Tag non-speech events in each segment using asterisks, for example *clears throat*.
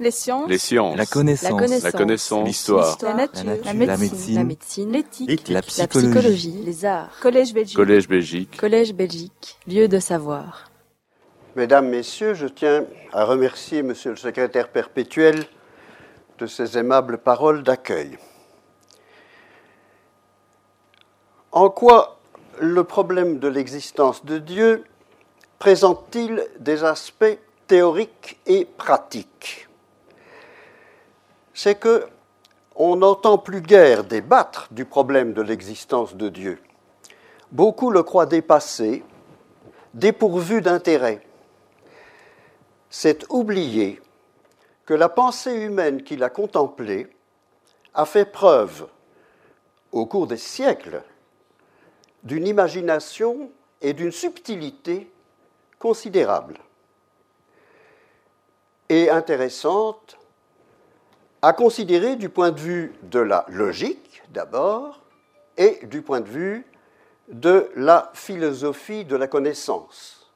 Les sciences. Les sciences. La connaissance. La connaissance. La. L'histoire. La nature. La nature. La La médecine. La. L'éthique. La La psychologie. psychologie. Les arts. Collège Belgique. Collège Belgique. Collège Belgique. Lieu de savoir. Mesdames, Messieurs, je tiens à remercier Monsieur le secrétaire perpétuel de ses aimables paroles d'accueil. En quoi le problème de l'existence de Dieu présente-t-il des aspects théoriques et pratiques? C'est que on n'entend plus guère débattre du problème de l'existence de Dieu. Beaucoup le croient dépassé, dépourvu d'intérêt. C'est oublier que la pensée humaine qu'il a contemplée a fait preuve, au cours des siècles, d'une imagination et d'une subtilité considérables et intéressantes à considérer du point de vue de la logique d'abord et du point de vue de la philosophie de la connaissance.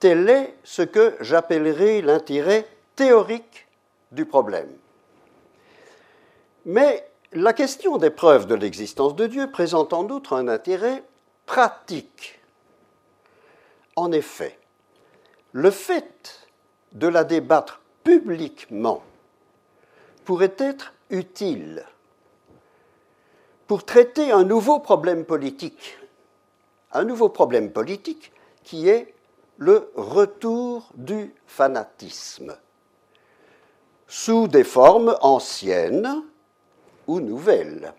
Tel est ce que j'appellerai l'intérêt théorique du problème. Mais la question des preuves de l'existence de Dieu présente en outre un intérêt pratique. En effet, le fait de la débattre publiquement pourrait être utile pour traiter un nouveau problème politique, un nouveau problème politique qui est le retour du fanatisme, sous des formes anciennes ou nouvelles.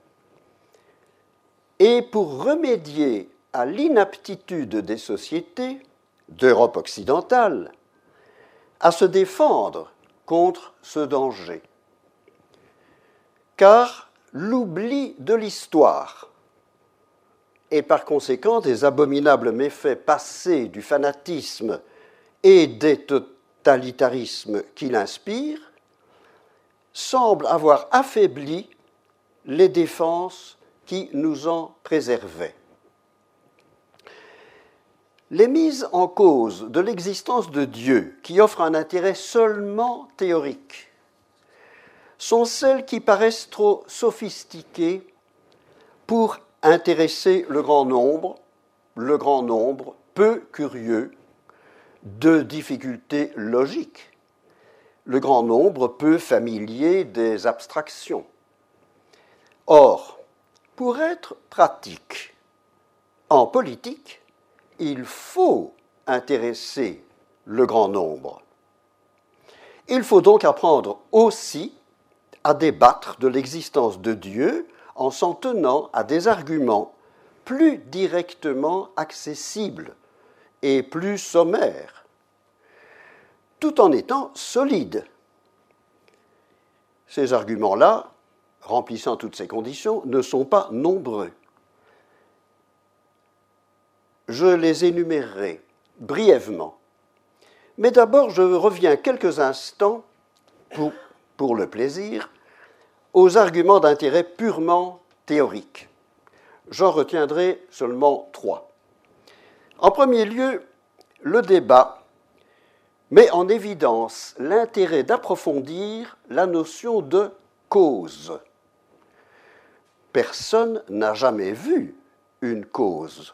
Et pour remédier à l'inaptitude des sociétés d'Europe occidentale à se défendre contre ce danger. Car l'oubli de l'histoire et par conséquent des abominables méfaits passés du fanatisme et des totalitarismes qu'il inspire semble avoir affaibli les défenses qui nous en préservaient. Les mises en cause de l'existence de Dieu, qui offrent un intérêt seulement théorique, sont celles qui paraissent trop sophistiquées pour intéresser le grand nombre, le grand nombre peu curieux de difficultés logiques, le grand nombre peu familier des abstractions. Or, pour être pratique en politique, il faut intéresser le grand nombre. Il faut donc apprendre aussi à débattre de l'existence de Dieu en s'en tenant à des arguments plus directement accessibles et plus sommaires, tout en étant solides. Ces arguments-là, remplissant toutes ces conditions, ne sont pas nombreux. Je les énumérerai brièvement. Mais d'abord, je reviens quelques instants, pour, pour le plaisir, aux arguments d'intérêt purement théorique. J'en retiendrai seulement trois. En premier lieu, le débat met en évidence l'intérêt d'approfondir la notion de cause. Personne n'a jamais vu une cause.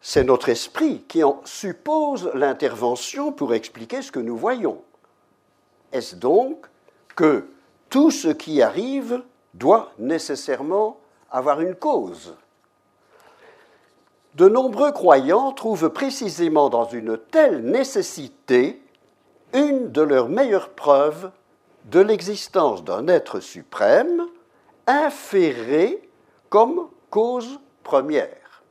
C'est notre esprit qui en suppose l'intervention pour expliquer ce que nous voyons. Est-ce donc que tout ce qui arrive doit nécessairement avoir une cause? De nombreux croyants trouvent précisément dans une telle nécessité une de leurs meilleures preuves de l'existence d'un être suprême inféré comme cause première.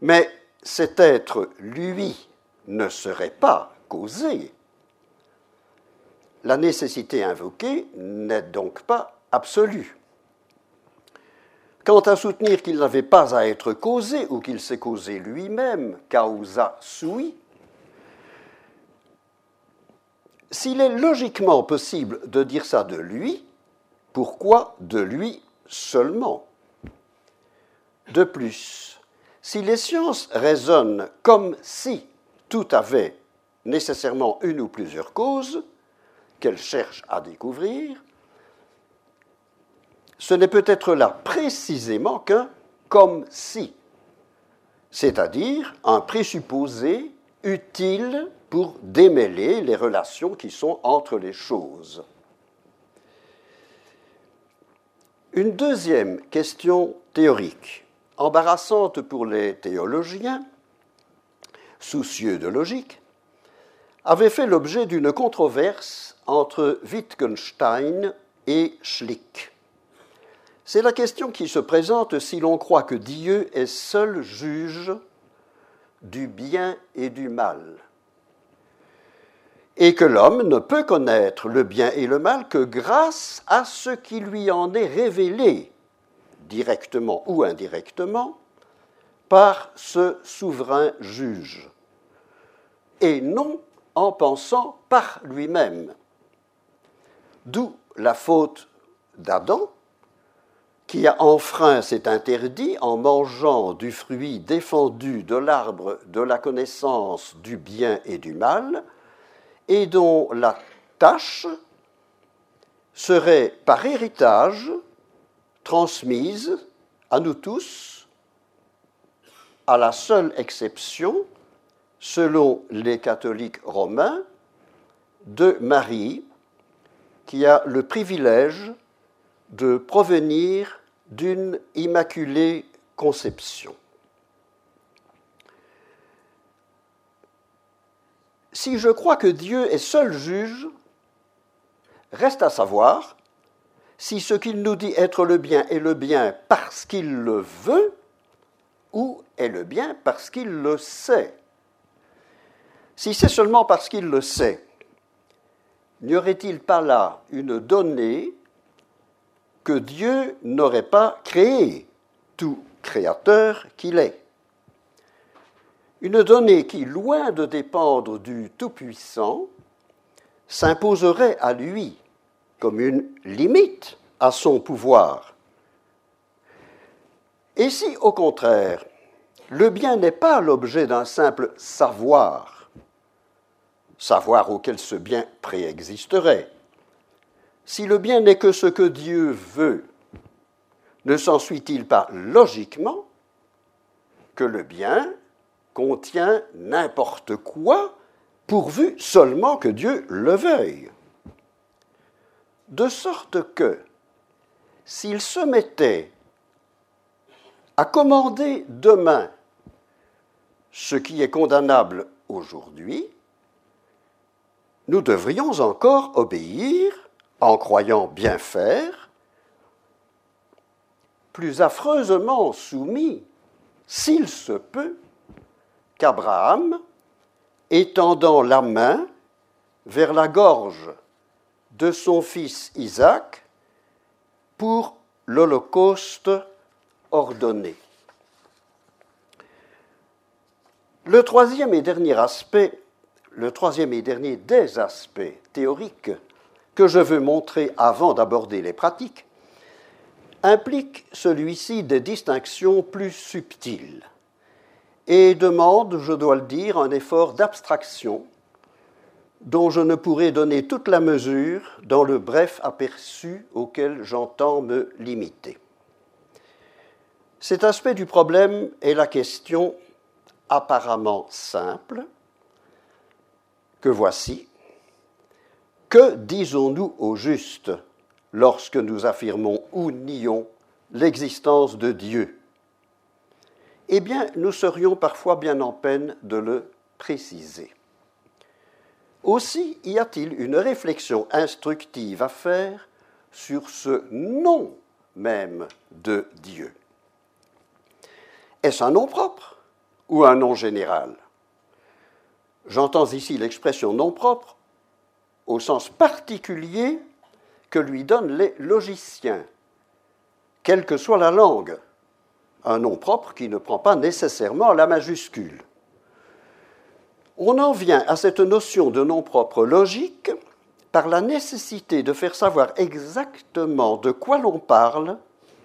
Mais cet être, lui, ne serait pas causé. La nécessité invoquée n'est donc pas absolue. Quant à soutenir qu'il n'avait pas à être causé ou qu'il s'est causé lui-même, causa sui, s'il est logiquement possible de dire ça de lui, pourquoi de lui seulement? De plus, si les sciences raisonnent comme si tout avait nécessairement une ou plusieurs causes qu'elle cherche à découvrir, ce n'est peut-être là précisément qu'un comme si, c'est-à-dire un présupposé utile pour démêler les relations qui sont entre les choses. Une deuxième question théorique, embarrassante pour les théologiens, soucieux de logique, avait fait l'objet d'une controverse entre Wittgenstein et Schlick. C'est la question qui se présente si l'on croit que Dieu est seul juge du bien et du mal, et que l'homme ne peut connaître le bien et le mal que grâce à ce qui lui en est révélé, directement ou indirectement, par ce souverain juge, et non en pensant par lui-même. D'où la faute d'Adam, qui a enfreint cet interdit en mangeant du fruit défendu de l'arbre de la connaissance du bien et du mal, et dont la tâche serait par héritage transmise à nous tous, à la seule exception, selon les catholiques romains, de Marie, qui a le privilège de provenir d'une immaculée conception. Si je crois que Dieu est seul juge, reste à savoir si ce qu'il nous dit être le bien est le bien parce qu'il le veut ou est le bien parce qu'il le sait. Si c'est seulement parce qu'il le sait, n'y aurait-il pas là une donnée que Dieu n'aurait pas créé, tout créateur qu'il est? Une donnée qui, loin de dépendre du Tout-Puissant, s'imposerait à lui comme une limite à son pouvoir. Et si, au contraire, le bien n'est pas l'objet d'un simple savoir, savoir auquel ce bien préexisterait, si le bien n'est que ce que Dieu veut, ne s'ensuit-il pas logiquement que le bien contient n'importe quoi pourvu seulement que Dieu le veuille? De sorte que, s'il se mettait à commander demain ce qui est condamnable aujourd'hui, nous devrions encore obéir en croyant bien faire, plus affreusement soumis, s'il se peut, qu'Abraham, étendant la main vers la gorge de son fils Isaac pour l'Holocauste ordonné. Le troisième et dernier aspect, le troisième et dernier des aspects théoriques que je veux montrer avant d'aborder les pratiques implique celui-ci des distinctions plus subtiles et demande, je dois le dire, un effort d'abstraction dont je ne pourrai donner toute la mesure dans le bref aperçu auquel j'entends me limiter. Cet aspect du problème est la question apparemment simple que voici que disons-nous au juste lorsque nous affirmons ou nions l'existence de Dieu? Eh bien, nous serions parfois bien en peine de le préciser. Aussi y a-t-il une réflexion instructive à faire sur ce nom même de Dieu? Est-ce un nom propre ou un nom général? J'entends ici l'expression nom propre au sens particulier que lui donnent les logiciens, quelle que soit la langue, un nom propre qui ne prend pas nécessairement la majuscule. On en vient à cette notion de nom propre logique par la nécessité de faire savoir exactement de quoi l'on parle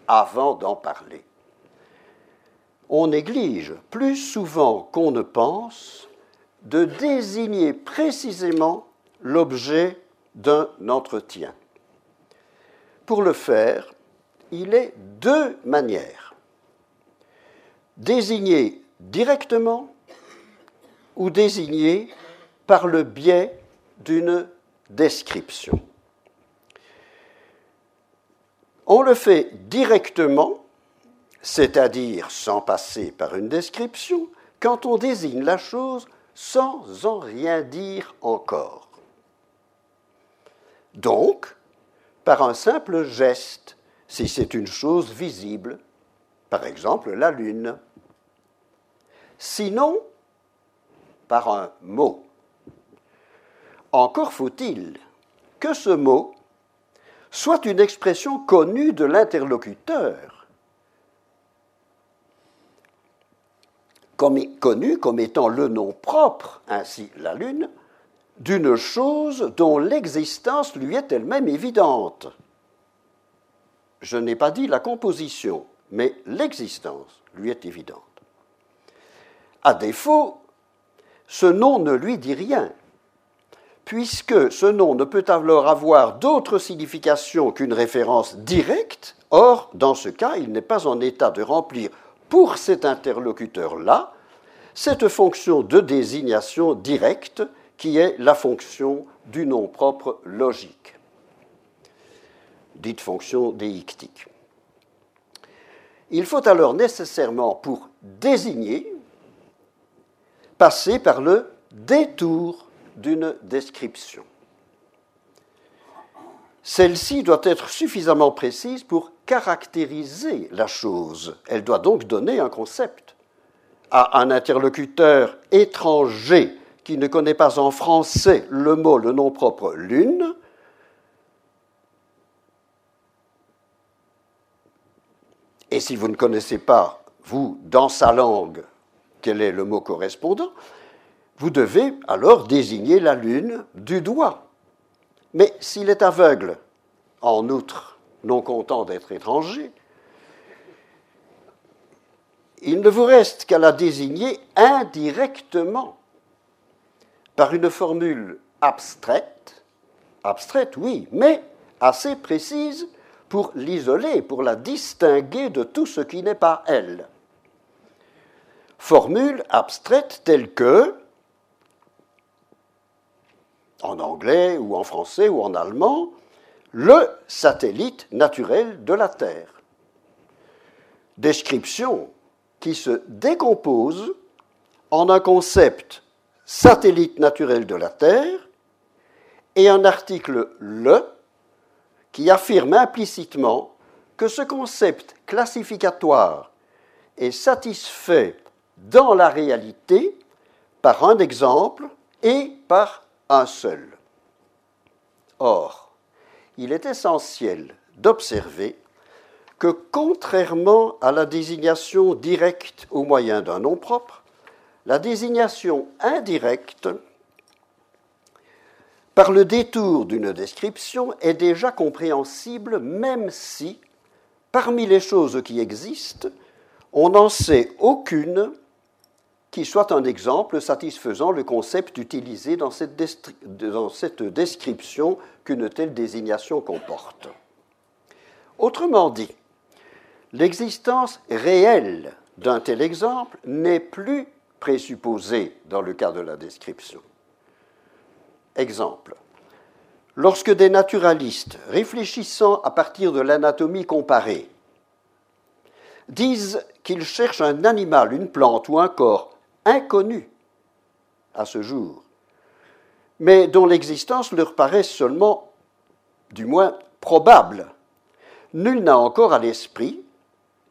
avant d'en parler. On néglige plus souvent qu'on ne pense de désigner précisément l'objet d'un entretien. Pour le faire, il est deux manières. Désigner directement ou désigner par le biais d'une description. On le fait directement, c'est-à-dire sans passer par une description, quand on désigne la chose sans en rien dire encore. Donc, par un simple geste, si c'est une chose visible, par exemple la lune. Sinon, par un mot. Encore faut-il que ce mot soit une expression connue de l'interlocuteur, comme, connue comme étant le nom propre, ainsi la Lune, d'une chose dont l'existence lui est elle-même évidente. Je n'ai pas dit la composition, mais l'existence lui est évidente. À défaut, ce nom ne lui dit rien, puisque ce nom ne peut alors avoir d'autre signification qu'une référence directe, or, dans ce cas, il n'est pas en état de remplir pour cet interlocuteur-là cette fonction de désignation directe qui est la fonction du nom propre logique, dite fonction déictique. Il faut alors nécessairement, pour désigner, passer par le détour d'une description. Celle-ci doit être suffisamment précise pour caractériser la chose. Elle doit donc donner un concept. À un interlocuteur étranger qui ne connaît pas en français le mot, le nom propre lune, et si vous ne connaissez pas, vous, dans sa langue, quel est le mot correspondant, vous devez alors désigner la lune du doigt. Mais s'il est aveugle, en outre, non content d'être étranger, il ne vous reste qu'à la désigner indirectement par une formule abstraite, abstraite oui, mais assez précise pour l'isoler, pour la distinguer de tout ce qui n'est pas elle. Formule abstraite telle que en anglais ou en français ou en allemand, le satellite naturel de la Terre. Description qui se décompose en un concept satellite naturel de la Terre et un article le qui affirme implicitement que ce concept classificatoire est satisfait dans la réalité par un exemple et par un seul. Or, il est essentiel d'observer que contrairement à la désignation directe au moyen d'un nom propre, la désignation indirecte par le détour d'une description est déjà compréhensible même si, parmi les choses qui existent, on n'en sait aucune qui soit un exemple satisfaisant le concept utilisé dans cette, dans cette description qu'une telle désignation comporte. Autrement dit, l'existence réelle d'un tel exemple n'est plus présupposée dans le cas de la description. Exemple. Lorsque des naturalistes, réfléchissant à partir de l'anatomie comparée, disent qu'ils cherchent un animal, une plante ou un corps inconnus à ce jour, mais dont l'existence leur paraît seulement, du moins, probable. Nul n'a encore à l'esprit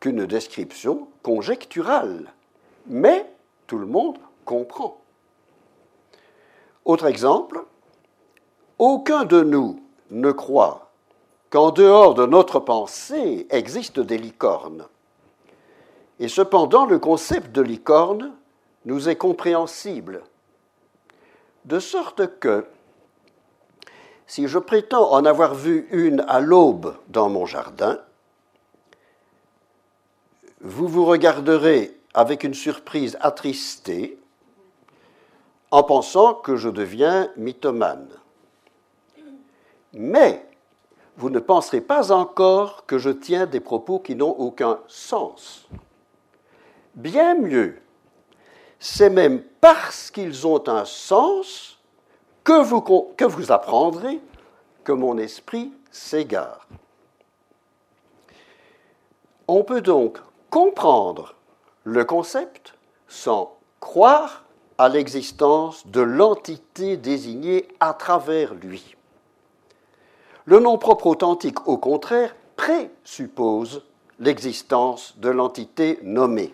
qu'une description conjecturale, mais tout le monde comprend. Autre exemple, aucun de nous ne croit qu'en dehors de notre pensée existent des licornes. Et cependant, le concept de licorne nous est compréhensible. De sorte que, si je prétends en avoir vu une à l'aube dans mon jardin, vous vous regarderez avec une surprise attristée en pensant que je deviens mythomane. Mais vous ne penserez pas encore que je tiens des propos qui n'ont aucun sens. Bien mieux, c'est même parce qu'ils ont un sens que vous, apprendrez que mon esprit s'égare. On peut donc comprendre le concept sans croire à l'existence de l'entité désignée à travers lui. Le nom propre authentique, au contraire, présuppose l'existence de l'entité nommée.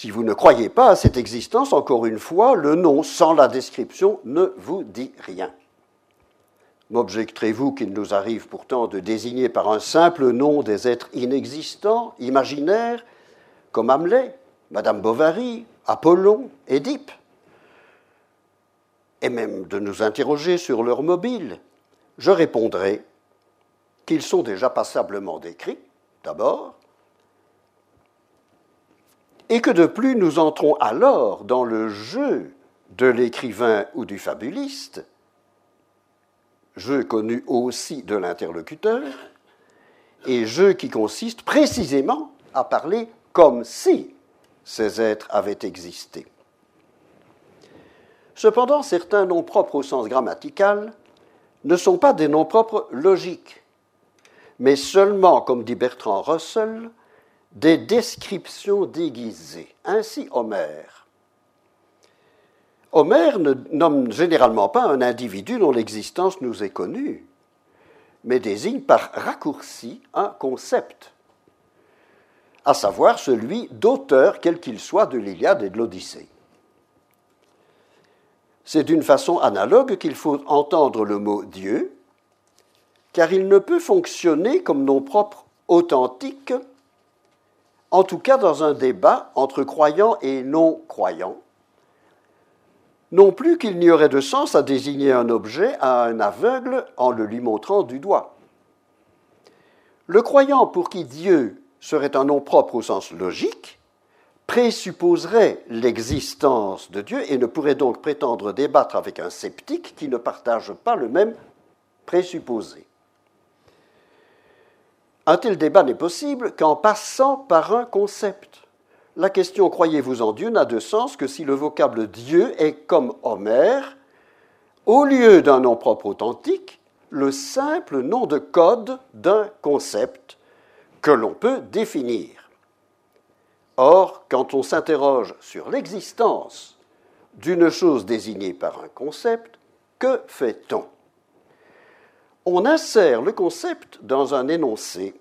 Si vous ne croyez pas à cette existence, encore une fois, le nom sans la description ne vous dit rien. M'objecterez-vous qu'il nous arrive pourtant de désigner par un simple nom des êtres inexistants, imaginaires, comme Hamlet, Madame Bovary, Apollon, Édipe? Et même de nous interroger sur leur mobile Je répondrai qu'ils sont déjà passablement décrits, d'abord, et que de plus nous entrons alors dans le jeu de l'écrivain ou du fabuliste, jeu connu aussi de l'interlocuteur, et jeu qui consiste précisément à parler comme si ces êtres avaient existé. Cependant, certains noms propres au sens grammatical ne sont pas des noms propres logiques, mais seulement, comme dit Bertrand Russell, des descriptions déguisées. Ainsi Homère Homère ne nomme généralement pas un individu dont l'existence nous est connue, mais désigne par raccourci un concept, à savoir celui d'auteur quel qu'il soit de l'Iliade et de l'Odyssée. C'est d'une façon analogue qu'il faut entendre le mot Dieu, car il ne peut fonctionner comme nom propre authentique, en tout cas dans un débat entre croyants et non-croyants, non plus qu'il n'y aurait de sens à désigner un objet à un aveugle en le lui montrant du doigt. Le croyant pour qui Dieu serait un nom propre au sens logique présupposerait l'existence de Dieu et ne pourrait donc prétendre débattre avec un sceptique qui ne partage pas le même présupposé. Un tel débat n'est possible qu'en passant par un concept? La question croyez-vous en Dieu n'a de sens que si le vocable Dieu est comme Homère, au lieu d'un nom propre authentique, le simple nom de code d'un concept que l'on peut définir. Or, quand on s'interroge sur l'existence d'une chose désignée par un concept, que fait-on? On insère le concept dans un énoncé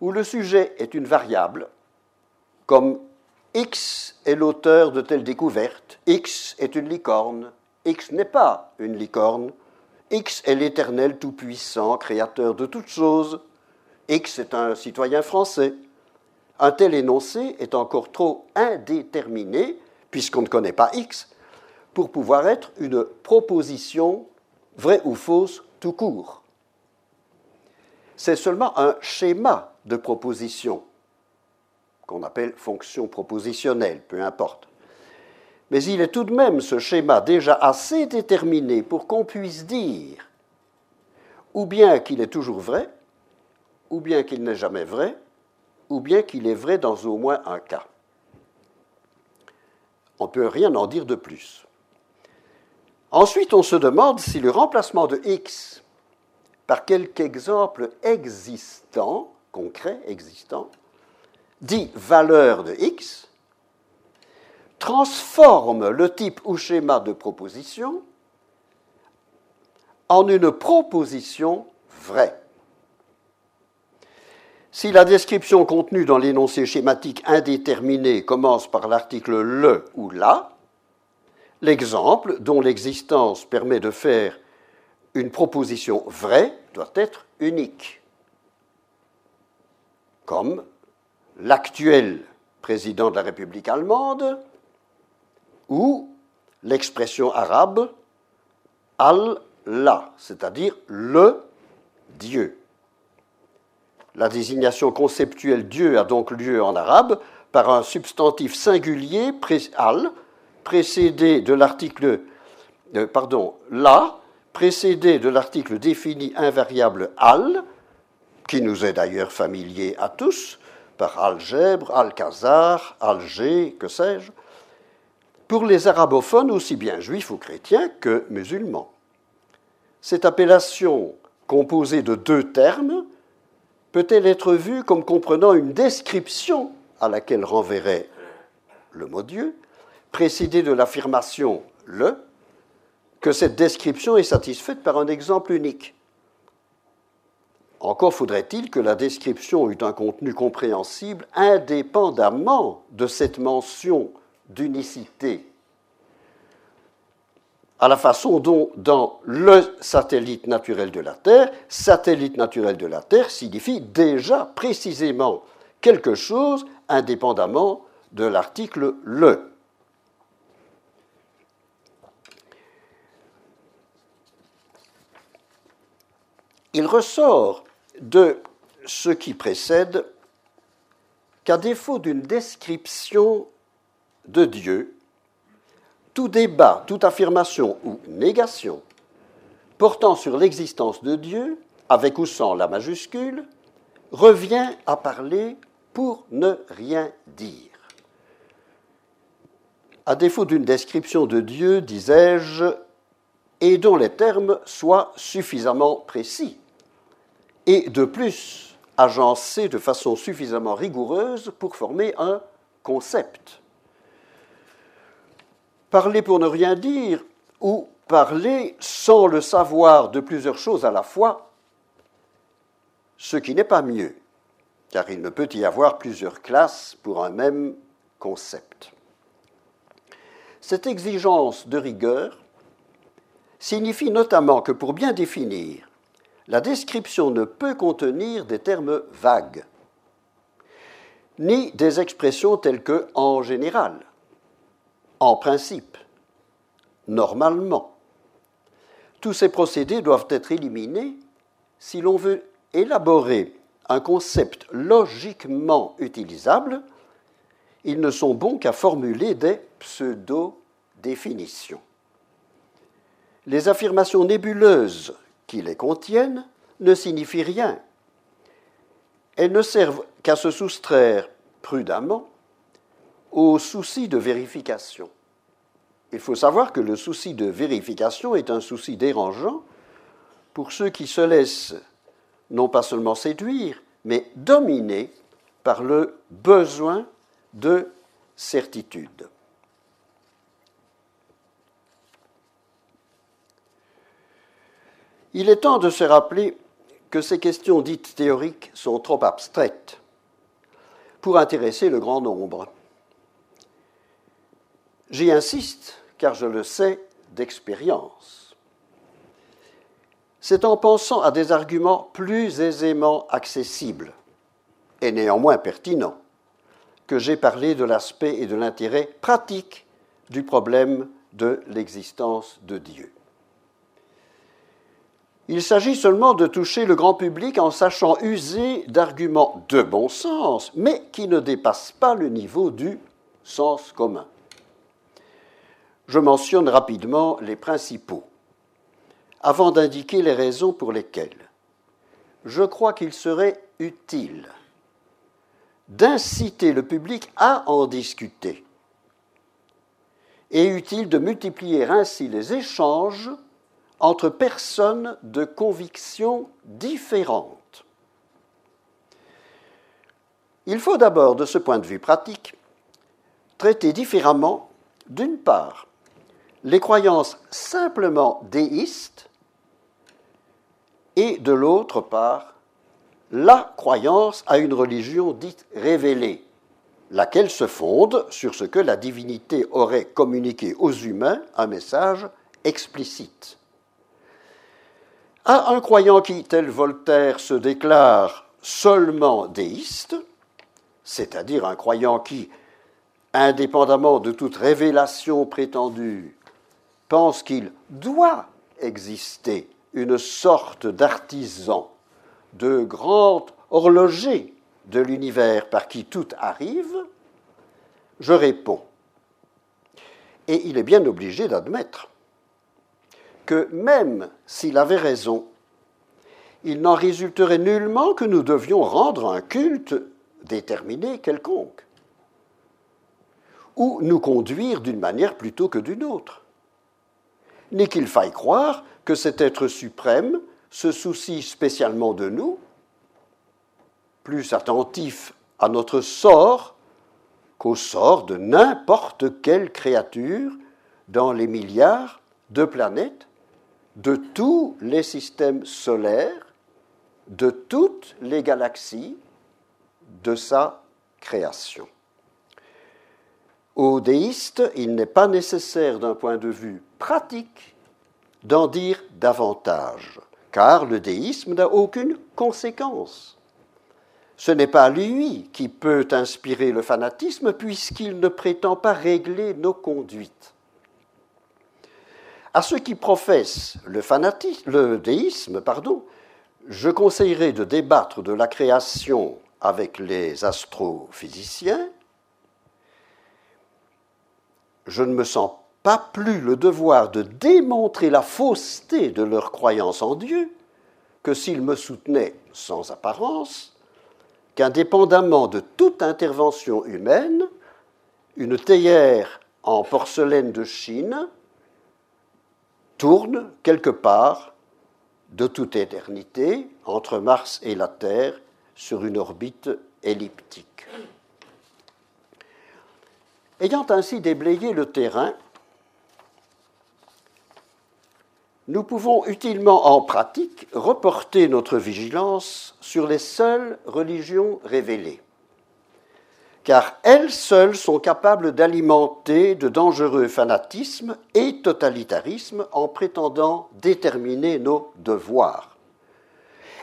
où le sujet est une variable comme X est l'auteur de telle découverte, X est une licorne, X n'est pas une licorne, X est l'éternel tout-puissant, créateur de toutes choses, X est un citoyen français. Un tel énoncé est encore trop indéterminé, puisqu'on ne connaît pas X, pour pouvoir être une proposition vraie ou fausse tout court. C'est seulement un schéma de proposition qu'on appelle fonction propositionnelle, peu importe. Mais il est tout de même ce schéma déjà assez déterminé pour qu'on puisse dire ou bien qu'il est toujours vrai, ou bien qu'il n'est jamais vrai, ou bien qu'il est vrai dans au moins un cas. On ne peut rien en dire de plus. Ensuite, on se demande si le remplacement de x par quelque exemple existant, concret, existant, dit valeur de x, transforme le type ou schéma de proposition en une proposition vraie. Si la description contenue dans l'énoncé schématique indéterminé commence par l'article le ou la, l'exemple dont l'existence permet de faire une proposition vraie doit être unique, comme l'actuel président de la République allemande ou l'expression arabe Allah, c'est-à-dire le Dieu. La désignation conceptuelle Dieu a donc lieu en arabe par un substantif singulier al précédé de l'article, euh, pardon, la, précédé de l'article défini invariable al, qui nous est d'ailleurs familier à tous, par algèbre, alcazar, alger, que sais-je, pour les arabophones aussi bien juifs ou chrétiens que musulmans. Cette appellation composée de deux termes peut-elle être vue comme comprenant une description à laquelle renverrait le mot Dieu, précédée de l'affirmation le, que cette description est satisfaite par un exemple unique. Encore faudrait-il que la description eût un contenu compréhensible indépendamment de cette mention d'unicité, à la façon dont dans le satellite naturel de la Terre, satellite naturel de la Terre signifie déjà précisément quelque chose indépendamment de l'article le. Il ressort de ce qui précède qu'à défaut d'une description de Dieu, tout débat, toute affirmation ou négation portant sur l'existence de Dieu, avec ou sans la majuscule, revient à parler pour ne rien dire. À défaut d'une description de Dieu, disais-je, et dont les termes soient suffisamment précis, et de plus agencés de façon suffisamment rigoureuse pour former un concept. Parler pour ne rien dire ou parler sans le savoir de plusieurs choses à la fois, ce qui n'est pas mieux, car il ne peut y avoir plusieurs classes pour un même concept. Cette exigence de rigueur signifie notamment que pour bien définir, la description ne peut contenir des termes vagues, ni des expressions telles que en général, en principe, normalement. Tous ces procédés doivent être éliminés si l'on veut élaborer un concept logiquement utilisable. Ils ne sont bons qu'à formuler des pseudo-définitions. Les affirmations nébuleuses qui les contiennent ne signifient rien. Elles ne servent qu'à se soustraire prudemment au souci de vérification. Il faut savoir que le souci de vérification est un souci dérangeant pour ceux qui se laissent non pas seulement séduire, mais dominer par le besoin de certitude. Il est temps de se rappeler que ces questions dites théoriques sont trop abstraites pour intéresser le grand nombre. J'y insiste car je le sais d'expérience. C'est en pensant à des arguments plus aisément accessibles et néanmoins pertinents que j'ai parlé de l'aspect et de l'intérêt pratique du problème de l'existence de Dieu. Il s'agit seulement de toucher le grand public en sachant user d'arguments de bon sens, mais qui ne dépassent pas le niveau du sens commun. Je mentionne rapidement les principaux, avant d'indiquer les raisons pour lesquelles je crois qu'il serait utile d'inciter le public à en discuter et utile de multiplier ainsi les échanges entre personnes de convictions différentes. Il faut d'abord, de ce point de vue pratique, traiter différemment, d'une part, les croyances simplement déistes et de l'autre part, la croyance à une religion dite révélée, laquelle se fonde sur ce que la divinité aurait communiqué aux humains, un message explicite à un croyant qui, tel Voltaire, se déclare seulement déiste, c'est-à-dire un croyant qui, indépendamment de toute révélation prétendue, pense qu'il doit exister une sorte d'artisan, de grand horloger de l'univers par qui tout arrive, je réponds. Et il est bien obligé d'admettre que même s'il avait raison, il n'en résulterait nullement que nous devions rendre un culte déterminé quelconque, ou nous conduire d'une manière plutôt que d'une autre, ni qu'il faille croire que cet être suprême se soucie spécialement de nous, plus attentif à notre sort qu'au sort de n'importe quelle créature dans les milliards de planètes, de tous les systèmes solaires, de toutes les galaxies de sa création. Aux déistes, il n'est pas nécessaire d'un point de vue pratique d'en dire davantage, car le déisme n'a aucune conséquence. Ce n'est pas lui qui peut inspirer le fanatisme puisqu'il ne prétend pas régler nos conduites. À ceux qui professent le, déisme, pardon, je conseillerais de débattre de la création avec les astrophysiciens. Je ne me sens pas plus le devoir de démontrer la fausseté de leur croyance en Dieu que s'ils me soutenaient sans apparence qu'indépendamment de toute intervention humaine, une théière en porcelaine de Chine tourne quelque part de toute éternité entre Mars et la Terre sur une orbite elliptique. Ayant ainsi déblayé le terrain, nous pouvons utilement en pratique reporter notre vigilance sur les seules religions révélées, car elles seules sont capables d'alimenter de dangereux fanatismes et totalitarismes en prétendant déterminer nos devoirs,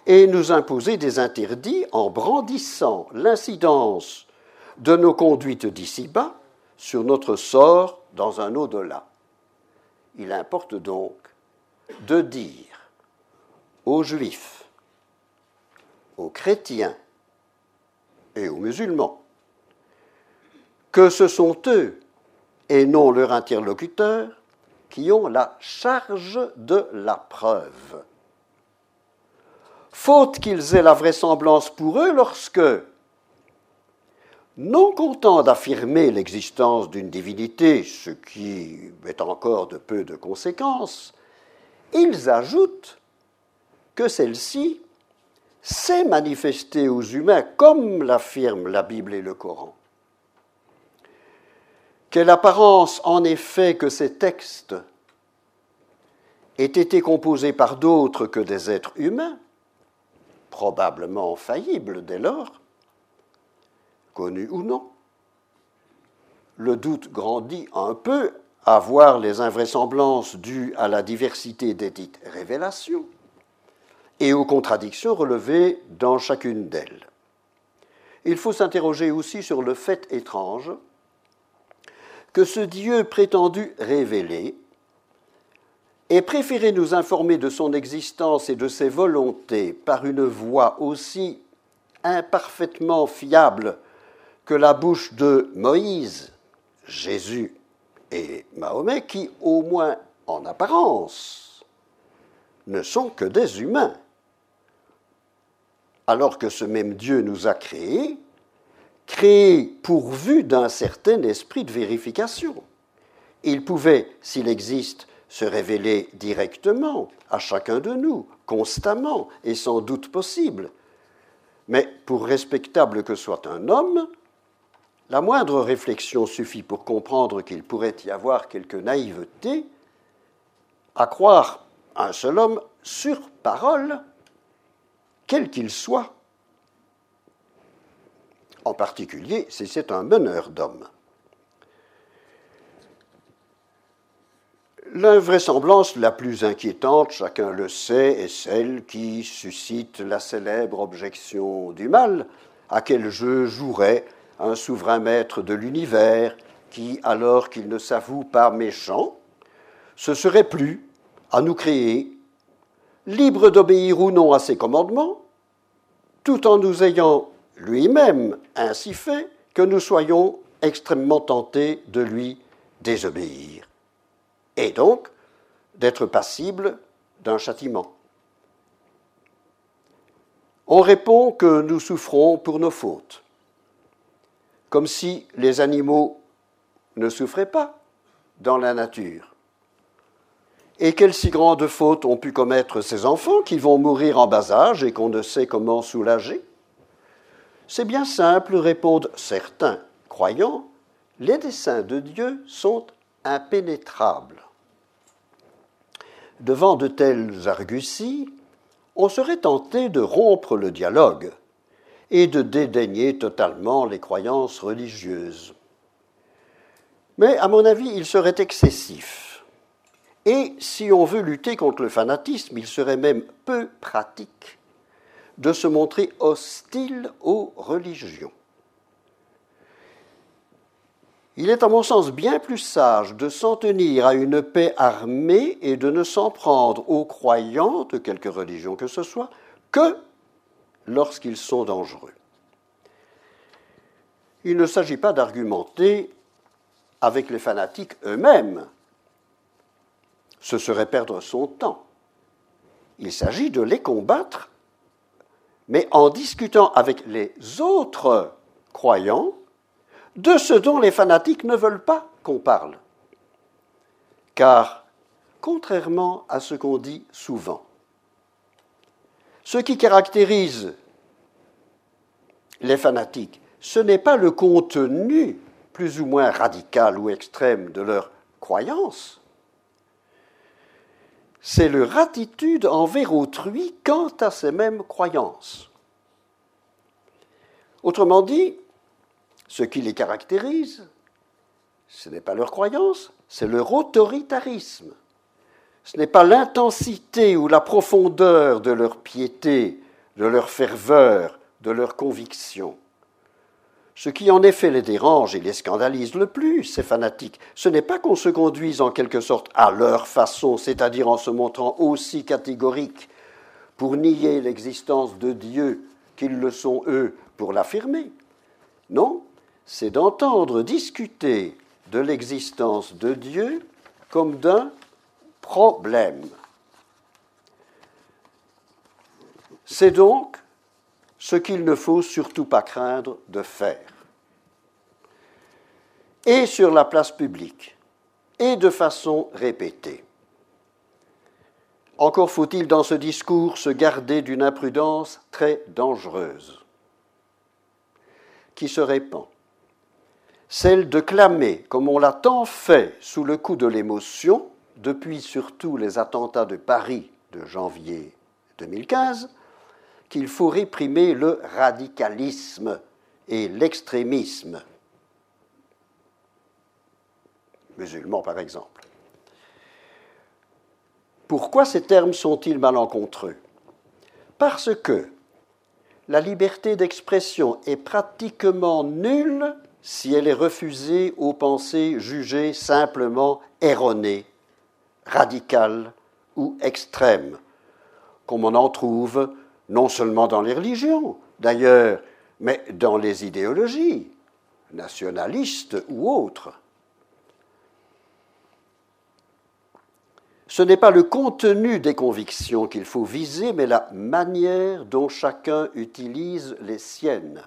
et nous imposer des interdits en brandissant l'incidence de nos conduites d'ici-bas sur notre sort dans un au-delà. Il importe donc de dire aux juifs, aux chrétiens et aux musulmans que ce sont eux et non leurs interlocuteurs qui ont la charge de la preuve. Faute qu'ils aient la vraisemblance pour eux lorsque, non contents d'affirmer l'existence d'une divinité, ce qui est encore de peu de conséquences, ils ajoutent que celle-ci s'est manifestée aux humains comme l'affirment la Bible et le Coran. Quelle apparence en effet que ces textes aient été composés par d'autres que des êtres humains, probablement faillibles dès lors, connus ou non. Le doute grandit un peu à voir les invraisemblances dues à la diversité des dites révélations et aux contradictions relevées dans chacune d'elles. Il faut s'interroger aussi sur le fait étrange que ce Dieu prétendu révélé ait préféré nous informer de son existence et de ses volontés par une voix aussi imparfaitement fiable que la bouche de Moïse, Jésus et Mahomet qui, au moins en apparence, ne sont que des humains, alors que ce même Dieu nous a créés, créés pourvus d'un certain esprit de vérification. Il pouvait, s'il existe, se révéler directement à chacun de nous, constamment et sans doute possible. Mais pour respectable que soit un homme, la moindre réflexion suffit pour comprendre qu'il pourrait y avoir quelque naïveté à croire un seul homme sur parole, quel qu'il soit, en particulier si c'est un meneur d'hommes. L'invraisemblance la plus inquiétante, chacun le sait, est celle qui suscite la célèbre objection du mal, à quel jeu jouerait un souverain maître de l'univers qui, alors qu'il ne s'avoue pas méchant, se serait plus à nous créer, libre d'obéir ou non à ses commandements, tout en nous ayant lui-même ainsi fait que nous soyons extrêmement tentés de lui désobéir, et donc d'être passible d'un châtiment. On répond que nous souffrons pour nos fautes, comme si les animaux ne souffraient pas dans la nature. Et quelles si grandes fautes ont pu commettre ces enfants qui vont mourir en bas âge et qu'on ne sait comment soulager? C'est bien simple, répondent certains croyants, les desseins de Dieu sont impénétrables. Devant de telles arguties, on serait tenté de rompre le dialogue et de dédaigner totalement les croyances religieuses. Mais à mon avis, il serait excessif. Et si on veut lutter contre le fanatisme, il serait même peu pratique de se montrer hostile aux religions. Il est à mon sens bien plus sage de s'en tenir à une paix armée et de ne s'en prendre aux croyants de quelque religion que ce soit que lorsqu'ils sont dangereux. Il ne s'agit pas d'argumenter avec les fanatiques eux-mêmes. Ce serait perdre son temps. Il s'agit de les combattre, mais en discutant avec les autres croyants de ce dont les fanatiques ne veulent pas qu'on parle. Car, contrairement à ce qu'on dit souvent, ce qui caractérise les fanatiques, ce n'est pas le contenu plus ou moins radical ou extrême de leur croyance, c'est leur attitude envers autrui quant à ces mêmes croyances. Autrement dit, ce qui les caractérise, ce n'est pas leur croyance, c'est leur autoritarisme. Ce n'est pas l'intensité ou la profondeur de leur piété, de leur ferveur, de leur conviction. Ce qui en effet les dérange et les scandalise le plus, ces fanatiques, ce n'est pas qu'on se conduise en quelque sorte à leur façon, c'est-à-dire en se montrant aussi catégoriques pour nier l'existence de Dieu qu'ils le sont eux pour l'affirmer. Non, c'est d'entendre discuter de l'existence de Dieu comme d'un problème. C'est donc ce qu'il ne faut surtout pas craindre de faire. Et sur la place publique, et de façon répétée. Encore faut-il dans ce discours se garder d'une imprudence très dangereuse, qui se répand celle de clamer, comme on l'a tant fait sous le coup de l'émotion, depuis surtout les attentats de Paris de janvier 2015, qu'il faut réprimer le radicalisme et l'extrémisme, musulmans par exemple. Pourquoi ces termes sont-ils malencontreux? Parce que la liberté d'expression est pratiquement nulle si elle est refusée aux pensées jugées simplement erronées, radicales ou extrêmes, comme on en trouve non seulement dans les religions, d'ailleurs, mais dans les idéologies, nationalistes ou autres. Ce n'est pas le contenu des convictions qu'il faut viser, mais la manière dont chacun utilise les siennes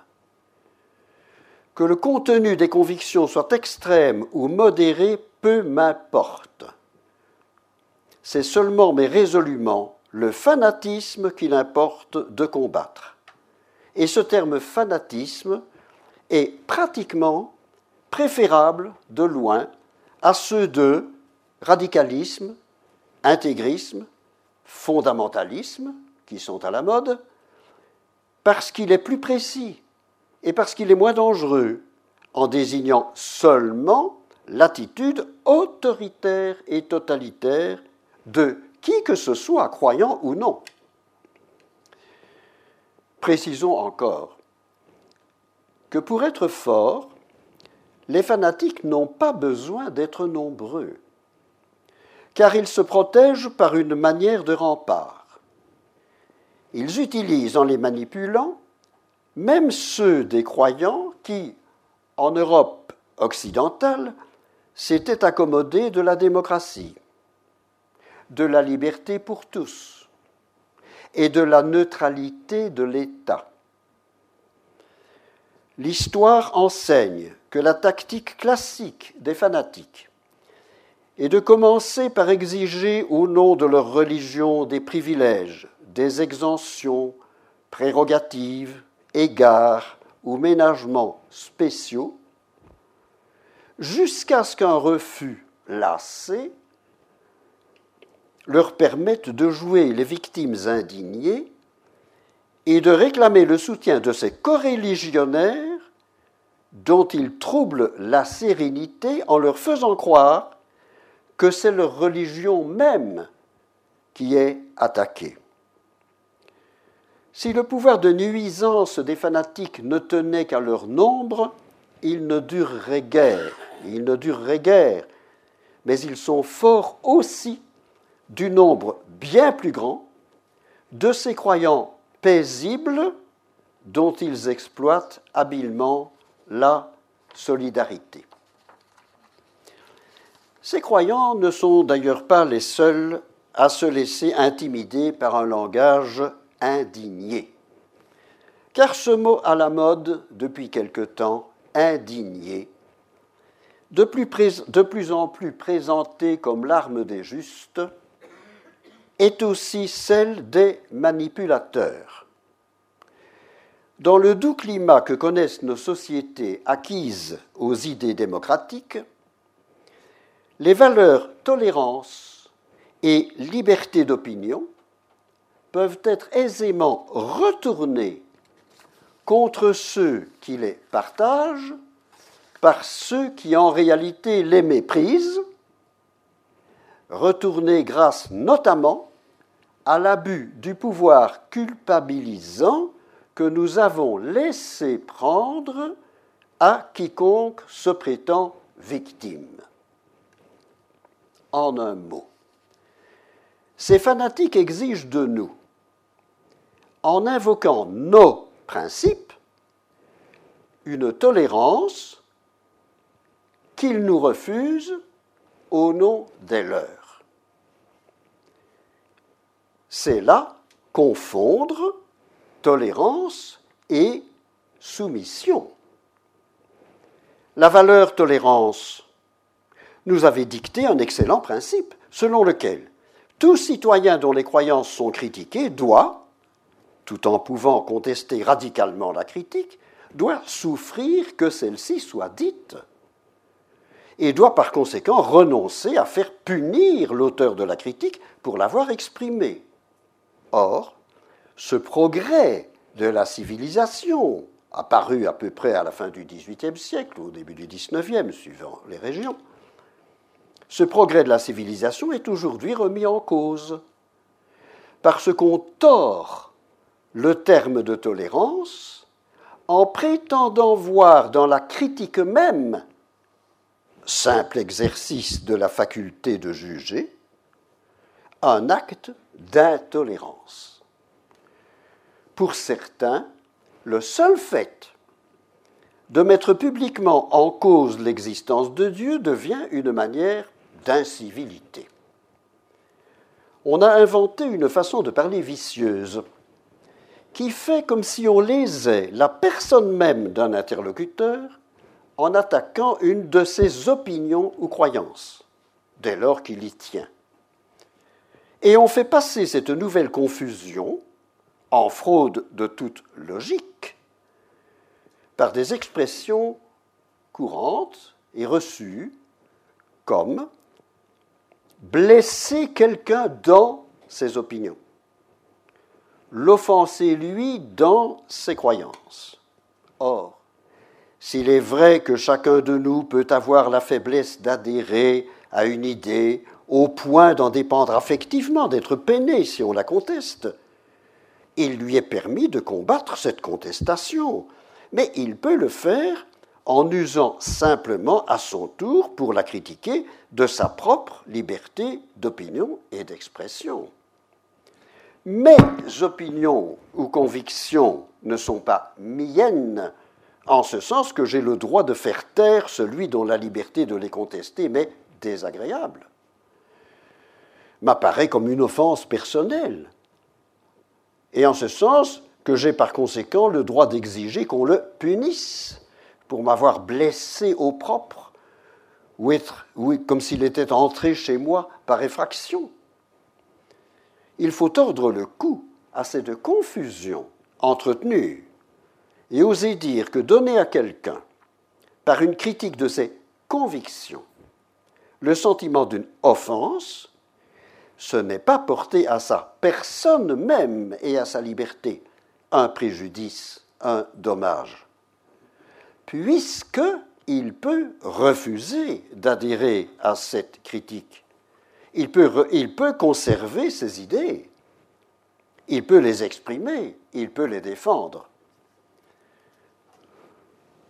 que le contenu des convictions soit extrême ou modéré, peu m'importe. C'est seulement mais résolument le fanatisme qu'il importe de combattre. Et ce terme fanatisme est pratiquement préférable de loin à ceux de radicalisme, intégrisme, fondamentalisme, qui sont à la mode, parce qu'il est plus précis, et parce qu'il est moins dangereux en désignant seulement l'attitude autoritaire et totalitaire de qui que ce soit, croyant ou non. Précisons encore que pour être forts, les fanatiques n'ont pas besoin d'être nombreux, car ils se protègent par une manière de rempart. Ils utilisent en les manipulant même ceux des croyants qui, en Europe occidentale, s'était accommodé de la démocratie, de la liberté pour tous et de la neutralité de l'État. L'histoire enseigne que la tactique classique des fanatiques est de commencer par exiger au nom de leur religion des privilèges, des exemptions, prérogatives, égards ou ménagements spéciaux, jusqu'à ce qu'un refus lassé leur permette de jouer les victimes indignées et de réclamer le soutien de ces coreligionnaires dont ils troublent la sérénité en leur faisant croire que c'est leur religion même qui est attaquée. Si le pouvoir de nuisance des fanatiques ne tenait qu'à leur nombre, il ne durerait guère ils ne dureraient guère, mais ils sont forts aussi du nombre bien plus grand de ces croyants paisibles dont ils exploitent habilement la solidarité. Ces croyants ne sont d'ailleurs pas les seuls à se laisser intimider par un langage indigné. Car ce mot à la mode depuis quelque temps, indigné, de plus, en plus présentée comme l'arme des justes, est aussi celle des manipulateurs. Dans le doux climat que connaissent nos sociétés acquises aux idées démocratiques, les valeurs tolérance et liberté d'opinion peuvent être aisément retournées contre ceux qui les partagent par ceux qui en réalité les méprisent, retournés grâce notamment à l'abus du pouvoir culpabilisant que nous avons laissé prendre à quiconque se prétend victime. En un mot, ces fanatiques exigent de nous, en invoquant nos principes, une tolérance qu'ils nous refusent au nom des leurs. C'est là confondre tolérance et soumission. La valeur tolérance nous avait dicté un excellent principe, selon lequel tout citoyen dont les croyances sont critiquées doit, tout en pouvant contester radicalement la critique, doit souffrir que celle-ci soit dite et doit par conséquent renoncer à faire punir l'auteur de la critique pour l'avoir exprimée. Or, ce progrès de la civilisation, apparu à peu près à la fin du XVIIIe siècle, au début du XIXe, suivant les régions, ce progrès de la civilisation est aujourd'hui remis en cause, parce qu'on tord le terme de tolérance en prétendant voir dans la critique même simple exercice de la faculté de juger, un acte d'intolérance. Pour certains, le seul fait de mettre publiquement en cause l'existence de Dieu devient une manière d'incivilité. On a inventé une façon de parler vicieuse qui fait comme si on lésait la personne même d'un interlocuteur en attaquant une de ses opinions ou croyances, dès lors qu'il y tient. Et on fait passer cette nouvelle confusion en fraude de toute logique par des expressions courantes et reçues comme blesser quelqu'un dans ses opinions, l'offenser lui dans ses croyances. Or, s'il est vrai que chacun de nous peut avoir la faiblesse d'adhérer à une idée au point d'en dépendre affectivement, d'être peiné si on la conteste, il lui est permis de combattre cette contestation, mais il peut le faire en usant simplement à son tour, pour la critiquer, de sa propre liberté d'opinion et d'expression. Mes opinions ou convictions ne sont pas miennes, en ce sens que j'ai le droit de faire taire celui dont la liberté de les contester m'est désagréable, m'apparaît comme une offense personnelle, et en ce sens que j'ai par conséquent le droit d'exiger qu'on le punisse pour m'avoir blessé au propre, ou comme s'il était entré chez moi par effraction. Il faut tordre le cou à cette confusion entretenue et oser dire que donner à quelqu'un, par une critique de ses convictions, le sentiment d'une offense, ce n'est pas porter à sa personne même et à sa liberté un préjudice, un dommage, puisque il peut refuser d'adhérer à cette critique. Il peut, il peut conserver ses idées, il peut les exprimer, il peut les défendre.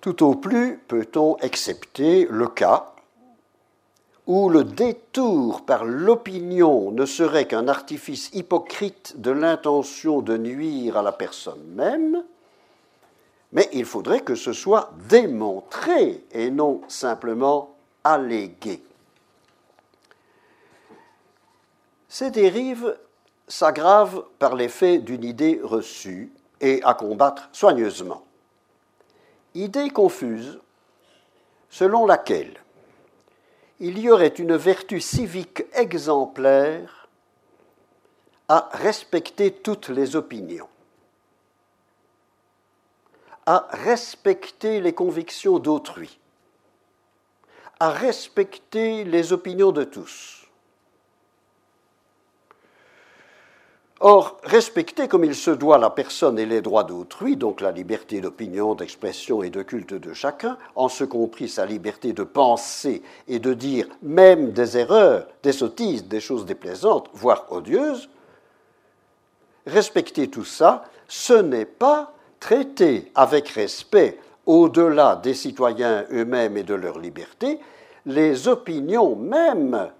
Tout au plus peut-on accepter le cas où le détour par l'opinion ne serait qu'un artifice hypocrite de l'intention de nuire à la personne même, mais il faudrait que ce soit démontré et non simplement allégué. Ces dérives s'aggravent par l'effet d'une idée reçue et à combattre soigneusement idée confuse selon laquelle il y aurait une vertu civique exemplaire à respecter toutes les opinions, à respecter les convictions d'autrui, à respecter les opinions de tous Or, respecter comme il se doit la personne et les droits d'autrui, donc la liberté d'opinion, d'expression et de culte de chacun, en ce compris sa liberté de penser et de dire même des erreurs, des sottises, des choses déplaisantes, voire odieuses, respecter tout ça, ce n'est pas traiter avec respect, au-delà des citoyens eux-mêmes et de leur liberté, les opinions mêmes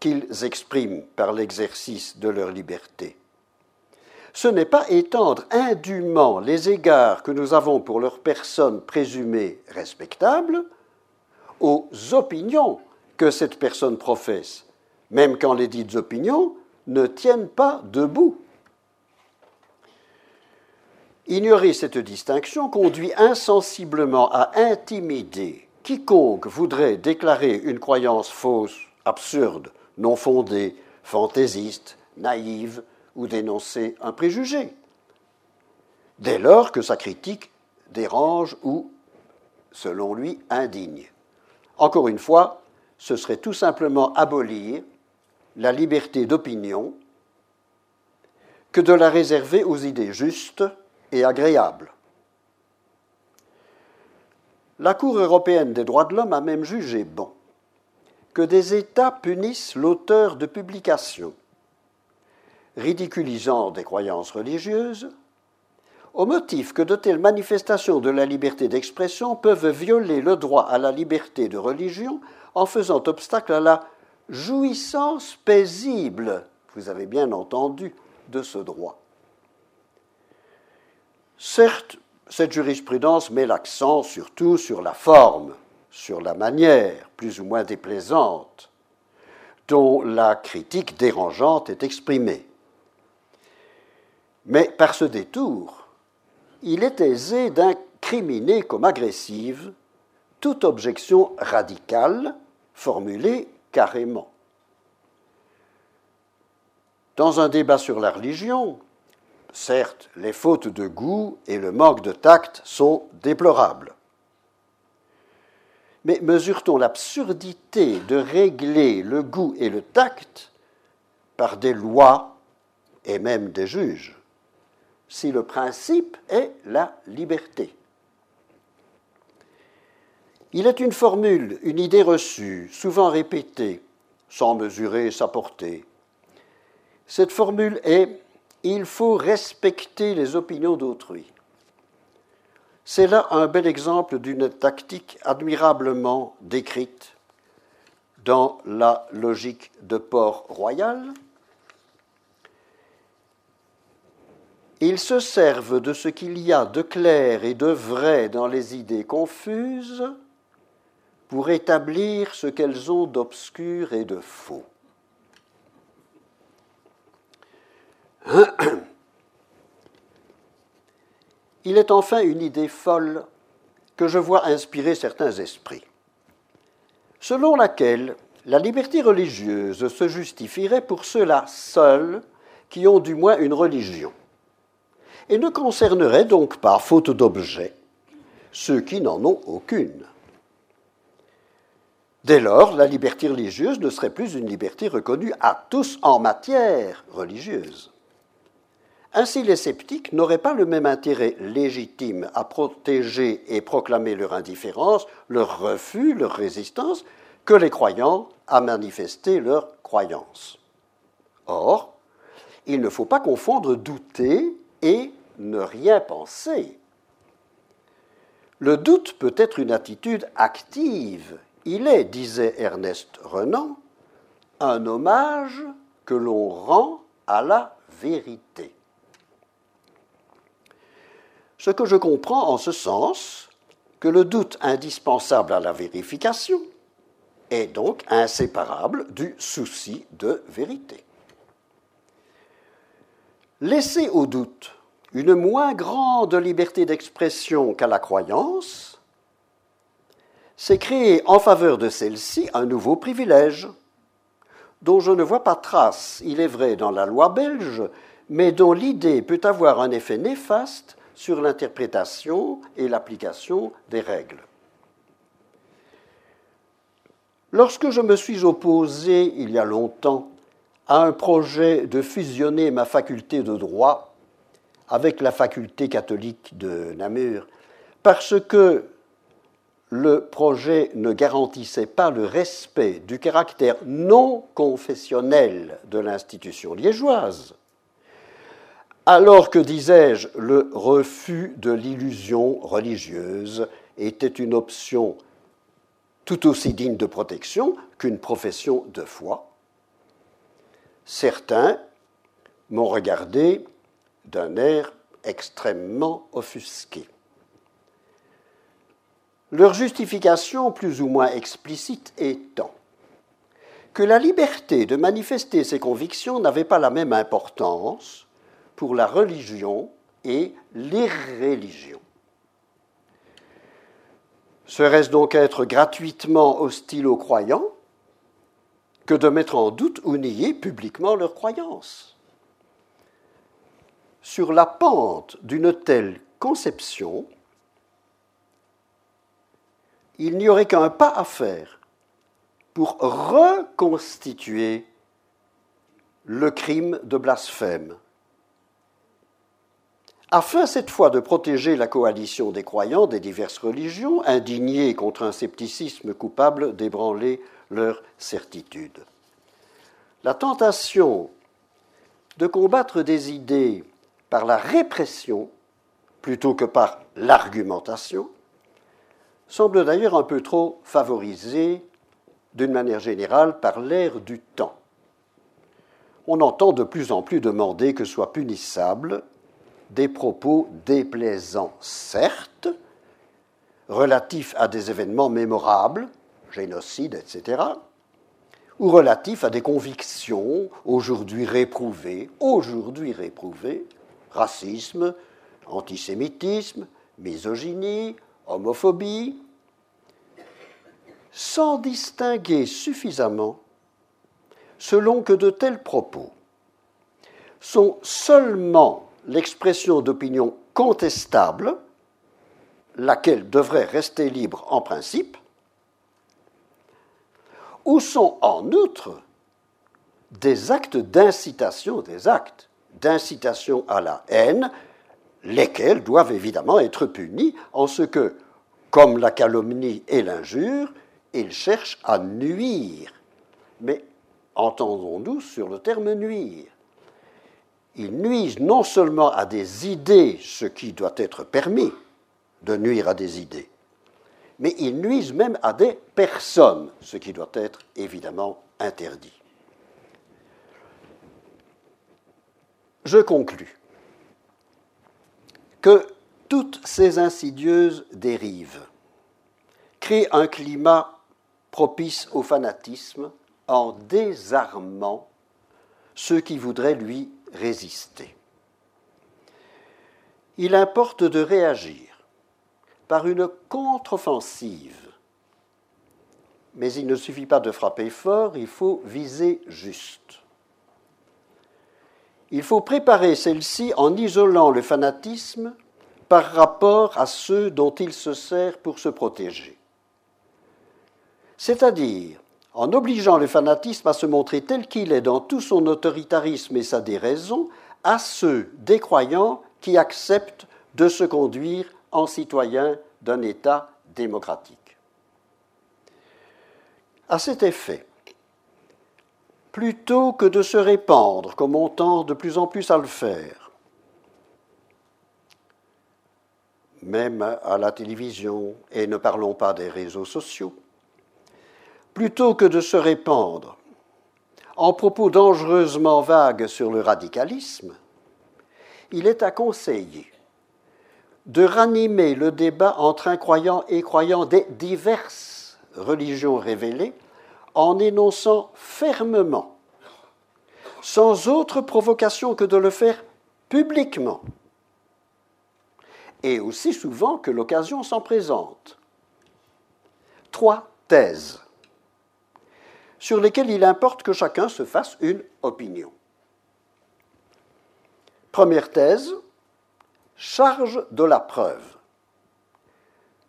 qu'ils expriment par l'exercice de leur liberté. Ce n'est pas étendre indûment les égards que nous avons pour leurs personnes présumées respectables aux opinions que cette personne professe, même quand les dites opinions ne tiennent pas debout. Ignorer cette distinction conduit insensiblement à intimider quiconque voudrait déclarer une croyance fausse, absurde non fondée, fantaisiste, naïve ou dénoncer un préjugé, dès lors que sa critique dérange ou, selon lui, indigne. Encore une fois, ce serait tout simplement abolir la liberté d'opinion que de la réserver aux idées justes et agréables. La Cour européenne des droits de l'homme a même jugé bon que des États punissent l'auteur de publications ridiculisant des croyances religieuses, au motif que de telles manifestations de la liberté d'expression peuvent violer le droit à la liberté de religion en faisant obstacle à la jouissance paisible, vous avez bien entendu, de ce droit. Certes, cette jurisprudence met l'accent surtout sur la forme, sur la manière plus ou moins déplaisante dont la critique dérangeante est exprimée. Mais par ce détour, il est aisé d'incriminer comme agressive toute objection radicale formulée carrément. Dans un débat sur la religion, certes, les fautes de goût et le manque de tact sont déplorables. Mais mesure-t-on l'absurdité de régler le goût et le tact par des lois et même des juges, si le principe est la liberté? Il est une formule, une idée reçue, souvent répétée, sans mesurer sa portée. Cette formule est il faut respecter les opinions d'autrui. C'est là un bel exemple d'une tactique admirablement décrite dans la logique de Port-Royal. Ils se servent de ce qu'il y a de clair et de vrai dans les idées confuses pour établir ce qu'elles ont d'obscur et de faux. *clears throat* Il est enfin une idée folle que je vois inspirer certains esprits, selon laquelle la liberté religieuse se justifierait pour ceux-là seuls qui ont du moins une religion, et ne concernerait donc pas, faute d'objet, ceux qui n'en ont aucune. Dès lors, la liberté religieuse ne serait plus une liberté reconnue à tous en matière religieuse. Ainsi, les sceptiques n'auraient pas le même intérêt légitime à protéger et proclamer leur indifférence, leur refus, leur résistance, que les croyants à manifester leur croyance. Or, il ne faut pas confondre douter et ne rien penser. Le doute peut être une attitude active. Il est, disait Ernest Renan, un hommage que l'on rend à la vérité. Ce que je comprends en ce sens, que le doute indispensable à la vérification est donc inséparable du souci de vérité. Laisser au doute une moins grande liberté d'expression qu'à la croyance, c'est créer en faveur de celle-ci un nouveau privilège, dont je ne vois pas trace, il est vrai, dans la loi belge, mais dont l'idée peut avoir un effet néfaste sur l'interprétation et l'application des règles. Lorsque je me suis opposé il y a longtemps à un projet de fusionner ma faculté de droit avec la faculté catholique de Namur, parce que le projet ne garantissait pas le respect du caractère non confessionnel de l'institution liégeoise, alors que, disais-je, le refus de l'illusion religieuse était une option tout aussi digne de protection qu'une profession de foi, certains m'ont regardé d'un air extrêmement offusqué. Leur justification plus ou moins explicite étant que la liberté de manifester ses convictions n'avait pas la même importance pour la religion et l'irréligion. Serait-ce donc être gratuitement hostile aux croyants que de mettre en doute ou nier publiquement leurs croyances? Sur la pente d'une telle conception, il n'y aurait qu'un pas à faire pour reconstituer le crime de blasphème afin cette fois de protéger la coalition des croyants des diverses religions, indignés contre un scepticisme coupable d'ébranler leur certitude. La tentation de combattre des idées par la répression plutôt que par l'argumentation semble d'ailleurs un peu trop favorisée d'une manière générale par l'ère du temps. On entend de plus en plus demander que soit punissable des propos déplaisants, certes, relatifs à des événements mémorables, génocide, etc., ou relatifs à des convictions aujourd'hui réprouvées, aujourd'hui réprouvées, racisme, antisémitisme, misogynie, homophobie, sans distinguer suffisamment selon que de tels propos sont seulement l'expression d'opinions contestables, laquelle devrait rester libre en principe, ou sont en outre des actes d'incitation, des actes d'incitation à la haine, lesquels doivent évidemment être punis en ce que, comme la calomnie et l'injure, ils cherchent à nuire. Mais entendons-nous sur le terme nuire? Ils nuisent non seulement à des idées, ce qui doit être permis de nuire à des idées, mais ils nuisent même à des personnes, ce qui doit être évidemment interdit. Je conclus. que toutes ces insidieuses dérives créent un climat propice au fanatisme en désarmant ceux qui voudraient lui résister. Il importe de réagir par une contre-offensive. Mais il ne suffit pas de frapper fort, il faut viser juste. Il faut préparer celle-ci en isolant le fanatisme par rapport à ceux dont il se sert pour se protéger. C'est-à-dire en obligeant le fanatisme à se montrer tel qu'il est dans tout son autoritarisme et sa déraison à ceux des croyants qui acceptent de se conduire en citoyens d'un État démocratique. À cet effet, plutôt que de se répandre, comme on tend de plus en plus à le faire, même à la télévision, et ne parlons pas des réseaux sociaux, plutôt que de se répandre en propos dangereusement vagues sur le radicalisme, il est à conseiller de ranimer le débat entre incroyants et croyants des diverses religions révélées en énonçant fermement, sans autre provocation que de le faire publiquement, et aussi souvent que l'occasion s'en présente. Trois thèses sur lesquelles il importe que chacun se fasse une opinion. Première thèse, charge de la preuve.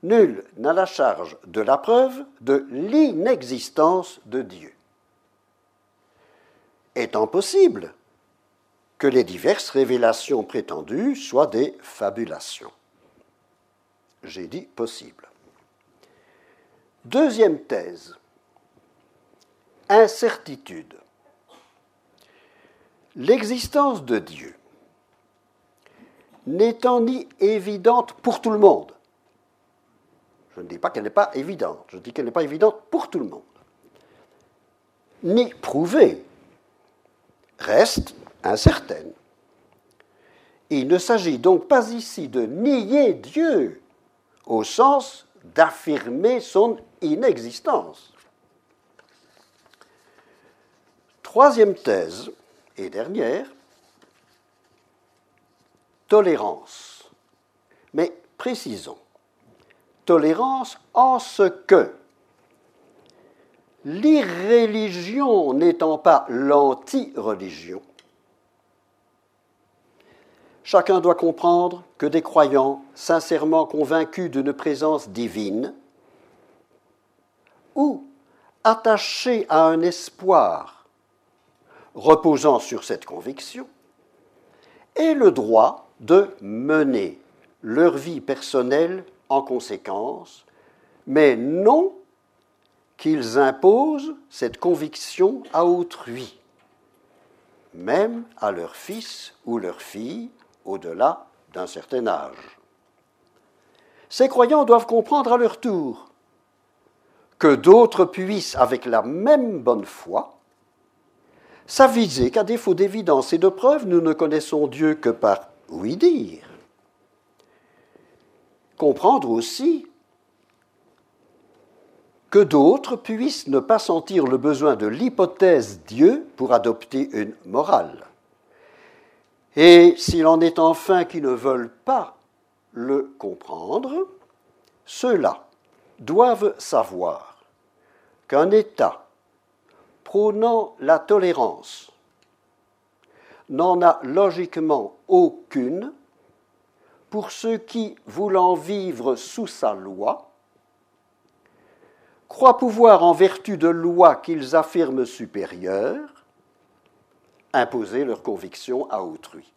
Nul n'a la charge de la preuve de l'inexistence de Dieu. Étant possible que les diverses révélations prétendues soient des fabulations. J'ai dit possible. Deuxième thèse, incertitude. L'existence de Dieu n'étant ni évidente pour tout le monde. Je ne dis pas qu'elle n'est pas évidente, je dis qu'elle n'est pas évidente pour tout le monde. Ni prouvée, reste incertaine. Il ne s'agit donc pas ici de nier Dieu au sens d'affirmer son inexistence. Troisième thèse et dernière, tolérance. Mais précisons, tolérance en ce que l'irréligion n'étant pas l'anti-religion, chacun doit comprendre que des croyants sincèrement convaincus d'une présence divine ou attachés à un espoir reposant sur cette conviction aient le droit de mener leur vie personnelle en conséquence, mais non qu'ils imposent cette conviction à autrui, même à leur fils ou leur fille au-delà d'un certain âge. Ces croyants doivent comprendre à leur tour que d'autres puissent, avec la même bonne foi, s'aviser qu'à défaut d'évidence et de preuves, nous ne connaissons Dieu que par oui dire. Comprendre aussi que d'autres puissent ne pas sentir le besoin de l'hypothèse Dieu pour adopter une morale. Et s'il en est enfin qui ne veulent pas le comprendre, ceux-là doivent savoir qu'un État prônant la tolérance n'en a logiquement aucune pour ceux qui, voulant vivre sous sa loi, croient pouvoir, en vertu de lois qu'ils affirment supérieures, imposer leurs convictions à autrui.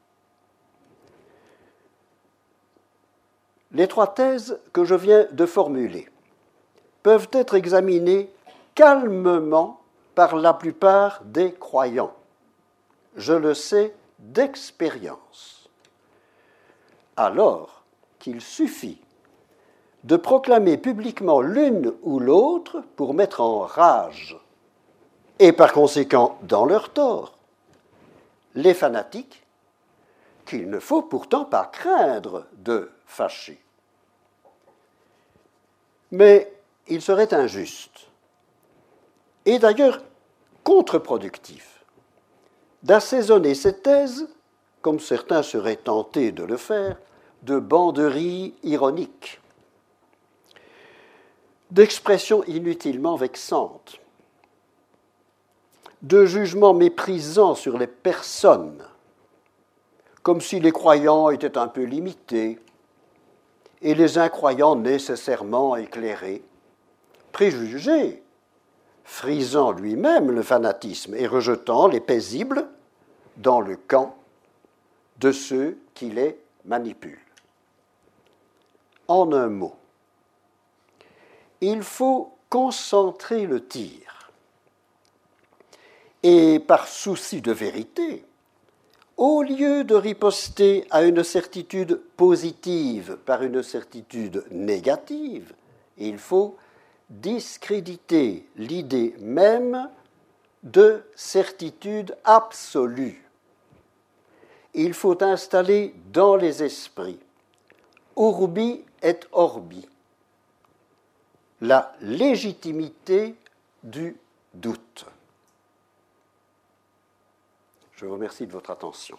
Les trois thèses que je viens de formuler peuvent être examinées calmement par la plupart des croyants je le sais d'expérience. Alors qu'il suffit de proclamer publiquement l'une ou l'autre pour mettre en rage, et par conséquent dans leur tort, les fanatiques qu'il ne faut pourtant pas craindre de fâcher. Mais il serait injuste, et d'ailleurs contre-productif, d'assaisonner cette thèse, comme certains seraient tentés de le faire, de banderies ironiques, d'expressions inutilement vexantes, de jugements méprisants sur les personnes, comme si les croyants étaient un peu limités et les incroyants nécessairement éclairés, préjugés, frisant lui-même le fanatisme et rejetant les paisibles dans le camp de ceux qui les manipulent. En un mot, il faut concentrer le tir et par souci de vérité, au lieu de riposter à une certitude positive par une certitude négative, il faut discréditer l'idée même de certitude absolue. Il faut installer dans les esprits urbi et orbi la légitimité du doute. Je vous remercie de votre attention.